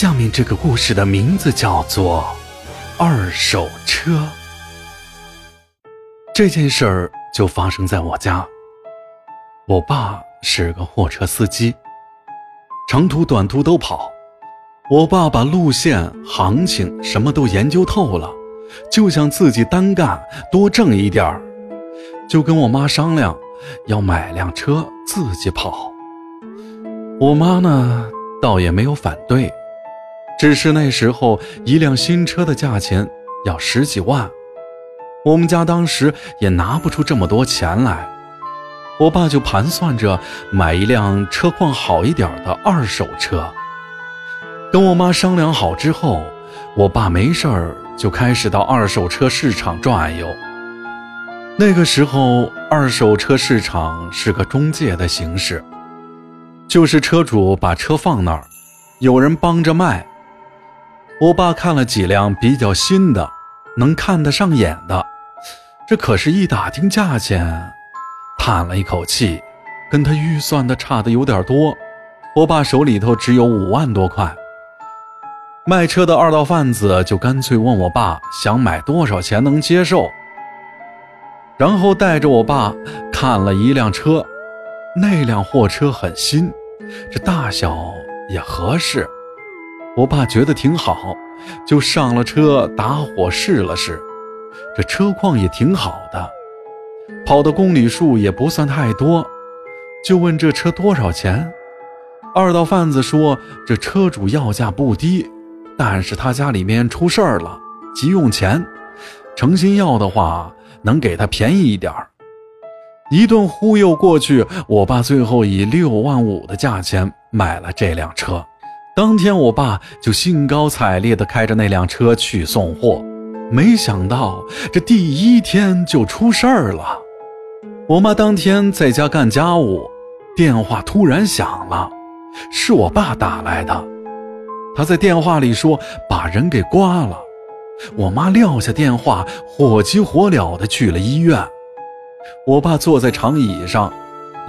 下面这个故事的名字叫做《二手车》。这件事儿就发生在我家。我爸是个货车司机，长途短途都跑。我爸把路线、行情什么都研究透了，就想自己单干，多挣一点儿。就跟我妈商量，要买辆车自己跑。我妈呢，倒也没有反对，只是那时候一辆新车的价钱要十几万，我们家当时也拿不出这么多钱来。我爸就盘算着买一辆车况好一点的二手车。跟我妈商量好之后，我爸没事儿就开始到二手车市场转悠。那个时候，二手车市场是个中介的形式，就是车主把车放那儿，有人帮着卖。我爸看了几辆比较新的，能看得上眼的，这可是一打听价钱，叹了一口气，跟他预算的差的有点多。我爸手里头只有五万多块。卖车的二道贩子就干脆问我爸想买多少钱能接受。然后带着我爸看了一辆车，那辆货车很新，这大小也合适。我爸觉得挺好，就上了车打火试了试，这车况也挺好的，跑的公里数也不算太多，就问这车多少钱。二道贩子说这车主要价不低，但是他家里面出事儿了，急用钱，诚心要的话。能给他便宜一点儿，一顿忽悠过去，我爸最后以六万五的价钱买了这辆车。当天，我爸就兴高采烈地开着那辆车去送货，没想到这第一天就出事儿了。我妈当天在家干家务，电话突然响了，是我爸打来的。他在电话里说把人给刮了。我妈撂下电话，火急火燎地去了医院。我爸坐在长椅上，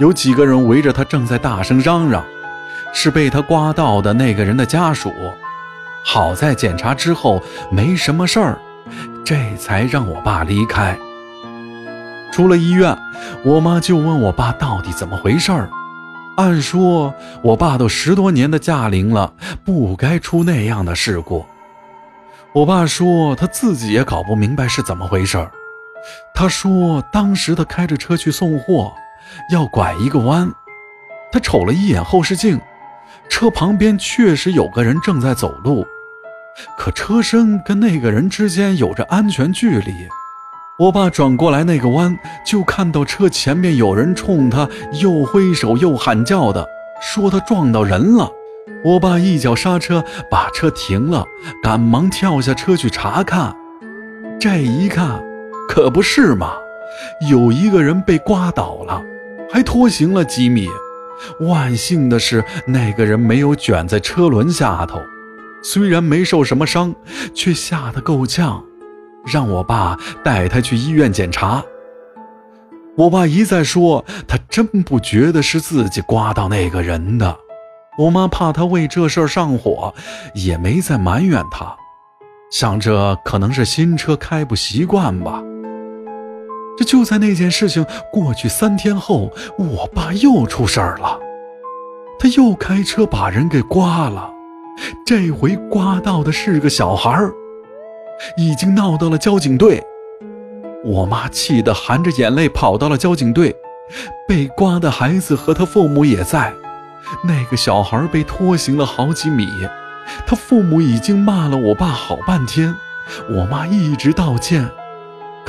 有几个人围着他，正在大声嚷嚷，是被他刮到的那个人的家属。好在检查之后没什么事儿，这才让我爸离开。出了医院，我妈就问我爸到底怎么回事儿。按说我爸都十多年的驾龄了，不该出那样的事故。我爸说他自己也搞不明白是怎么回事儿。他说当时他开着车去送货，要拐一个弯，他瞅了一眼后视镜，车旁边确实有个人正在走路，可车身跟那个人之间有着安全距离。我爸转过来那个弯，就看到车前面有人冲他又挥手又喊叫的，说他撞到人了。我爸一脚刹车，把车停了，赶忙跳下车去查看。这一看，可不是嘛，有一个人被刮倒了，还拖行了几米。万幸的是，那个人没有卷在车轮下头，虽然没受什么伤，却吓得够呛，让我爸带他去医院检查。我爸一再说，他真不觉得是自己刮到那个人的。我妈怕他为这事上火，也没再埋怨他，想着可能是新车开不习惯吧。就在那件事情过去三天后，我爸又出事儿了，他又开车把人给刮了，这回刮到的是个小孩儿，已经闹到了交警队。我妈气得含着眼泪跑到了交警队，被刮的孩子和他父母也在。那个小孩被拖行了好几米，他父母已经骂了我爸好半天，我妈一直道歉，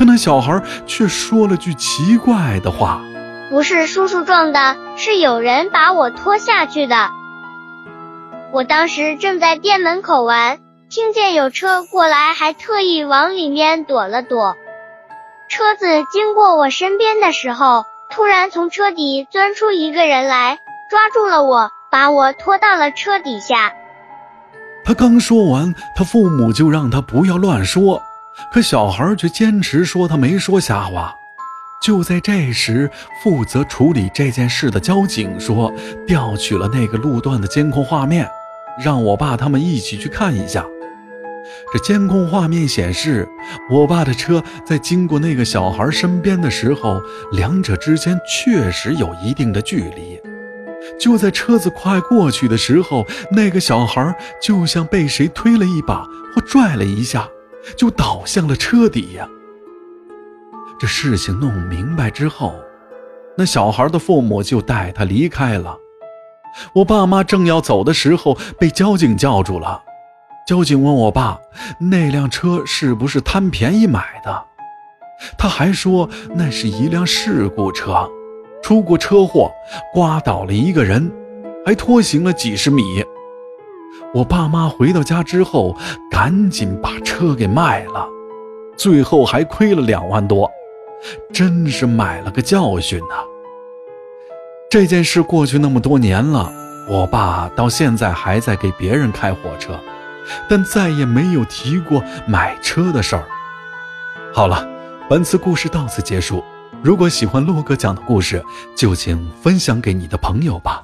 可那小孩却说了句奇怪的话：“不是叔叔撞的，是有人把我拖下去的。”我当时正在店门口玩，听见有车过来，还特意往里面躲了躲。车子经过我身边的时候，突然从车底钻出一个人来。抓住了我，把我拖到了车底下。他刚说完，他父母就让他不要乱说，可小孩却坚持说他没说瞎话。就在这时，负责处理这件事的交警说，调取了那个路段的监控画面，让我爸他们一起去看一下。这监控画面显示，我爸的车在经过那个小孩身边的时候，两者之间确实有一定的距离。就在车子快过去的时候，那个小孩就像被谁推了一把或拽了一下，就倒向了车底呀。这事情弄明白之后，那小孩的父母就带他离开了。我爸妈正要走的时候，被交警叫住了。交警问我爸：“那辆车是不是贪便宜买的？”他还说：“那是一辆事故车，出过车祸，刮倒了一个人，还拖行了几十米。”我爸妈回到家之后，赶紧把车给卖了，最后还亏了两万多，真是买了个教训呐。这件事过去那么多年了，我爸到现在还在给别人开火车。但再也没有提过买车的事儿。好了，本次故事到此结束。如果喜欢洛哥讲的故事，就请分享给你的朋友吧。